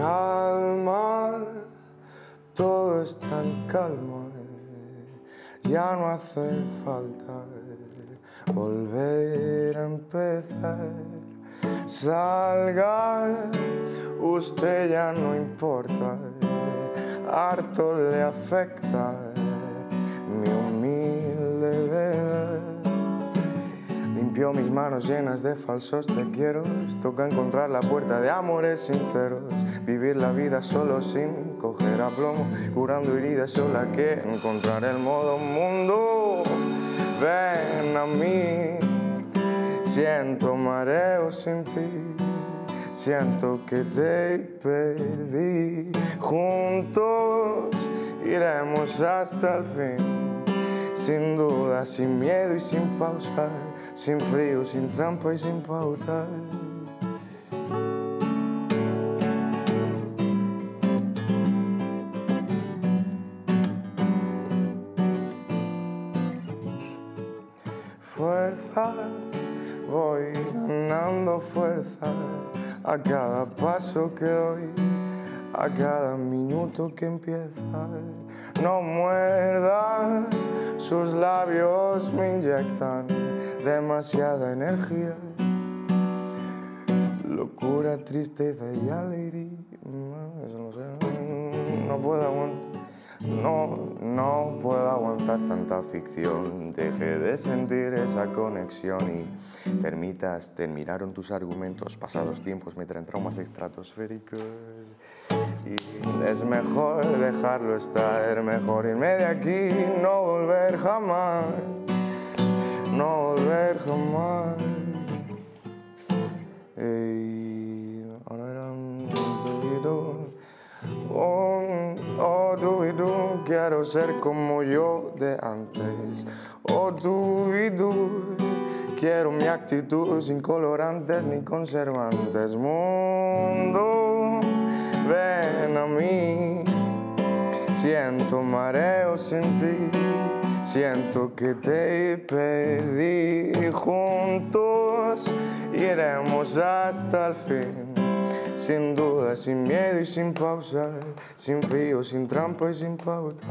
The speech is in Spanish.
calma, todo está en calma, ya no hace falta volver a empezar. Salga, usted ya no importa, harto le afecta mi humilde Limpió mis manos llenas de falsos te quiero, toca encontrar la puerta de amores sinceros, vivir la vida solo sin coger a plomo, curando heridas sola que encontrar el modo mundo. Ven a mí, siento mareo sin ti. Siento que te perdí. Juntos iremos hasta el fin. Sin duda, sin miedo y sin pausa. Sin frío, sin trampa y sin pauta. Fuerza, voy ganando fuerza a cada paso que doy, a cada minuto que empieza. No muerda, sus labios me inyectan demasiada energía. Locura, tristeza y alegría. No, puedo aguantar. No, no puedo aguantar tanta ficción. Deje de sentir esa conexión y permitas, te miraron tus argumentos. Pasados tiempos me traen traumas estratosféricos. Y es mejor dejarlo estar, mejor irme de aquí, no volver jamás. No volver jamás. Tú y tú, quiero ser como yo de antes. Oh, tú y tú, quiero mi actitud sin colorantes ni conservantes. Mundo, ven a mí. Siento mareo sin ti, siento que te perdí. Juntos iremos hasta el fin. Sin duda, sin miedo y sin pausa, sin frío, sin trampa y sin pauta.